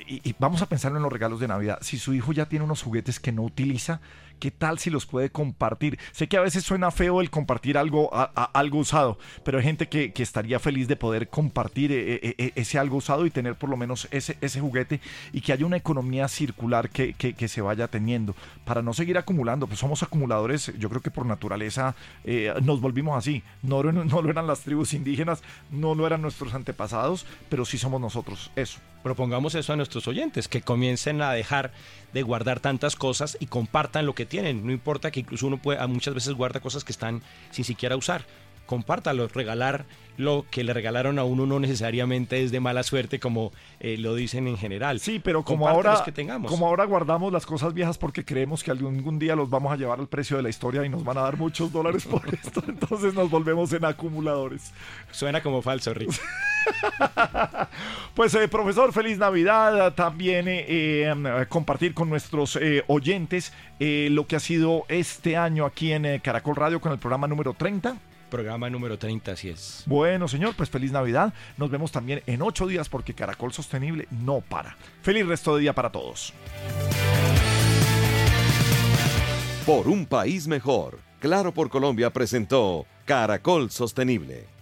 y, vamos a pensar en los regalos de Navidad. Si su hijo ya tiene unos juguetes que no utiliza, ¿qué tal si los puede compartir? Sé que a veces suena feo el compartir algo, algo usado, pero hay gente que, que, estaría feliz de poder compartir e, e, e, ese algo usado y tener por lo menos ese, ese juguete y que haya una economía circular que, que, se vaya teniendo para no seguir acumulando. Pues somos acumuladores, yo creo que por naturaleza eh, nos volvimos así. No, no lo eran las tribus indígenas, no lo eran nuestros antepasados, pero sí somos nosotros. Eso. Propongamos eso a nuestros oyentes, que comiencen a dejar de guardar tantas cosas y compartan lo que tienen. No importa que incluso uno puede, muchas veces guarda cosas que están sin siquiera usar. Compártalo, regalar lo que le regalaron a uno no necesariamente es de mala suerte como eh, lo dicen en general. Sí, pero como ahora, que tengamos. como ahora guardamos las cosas viejas porque creemos que algún día los vamos a llevar al precio de la historia y nos van a dar muchos dólares por esto, entonces nos volvemos en acumuladores. Suena como falso, Rick. pues eh, profesor, feliz Navidad. También eh, eh, compartir con nuestros eh, oyentes lo que ha sido este año aquí en Caracol Radio con el programa número 30. Programa número 30, así es. Bueno, señor, pues feliz Navidad. Nos vemos también en ocho días porque Caracol Sostenible no para. Feliz resto de día para todos. Por un país mejor, Claro por Colombia presentó Caracol Sostenible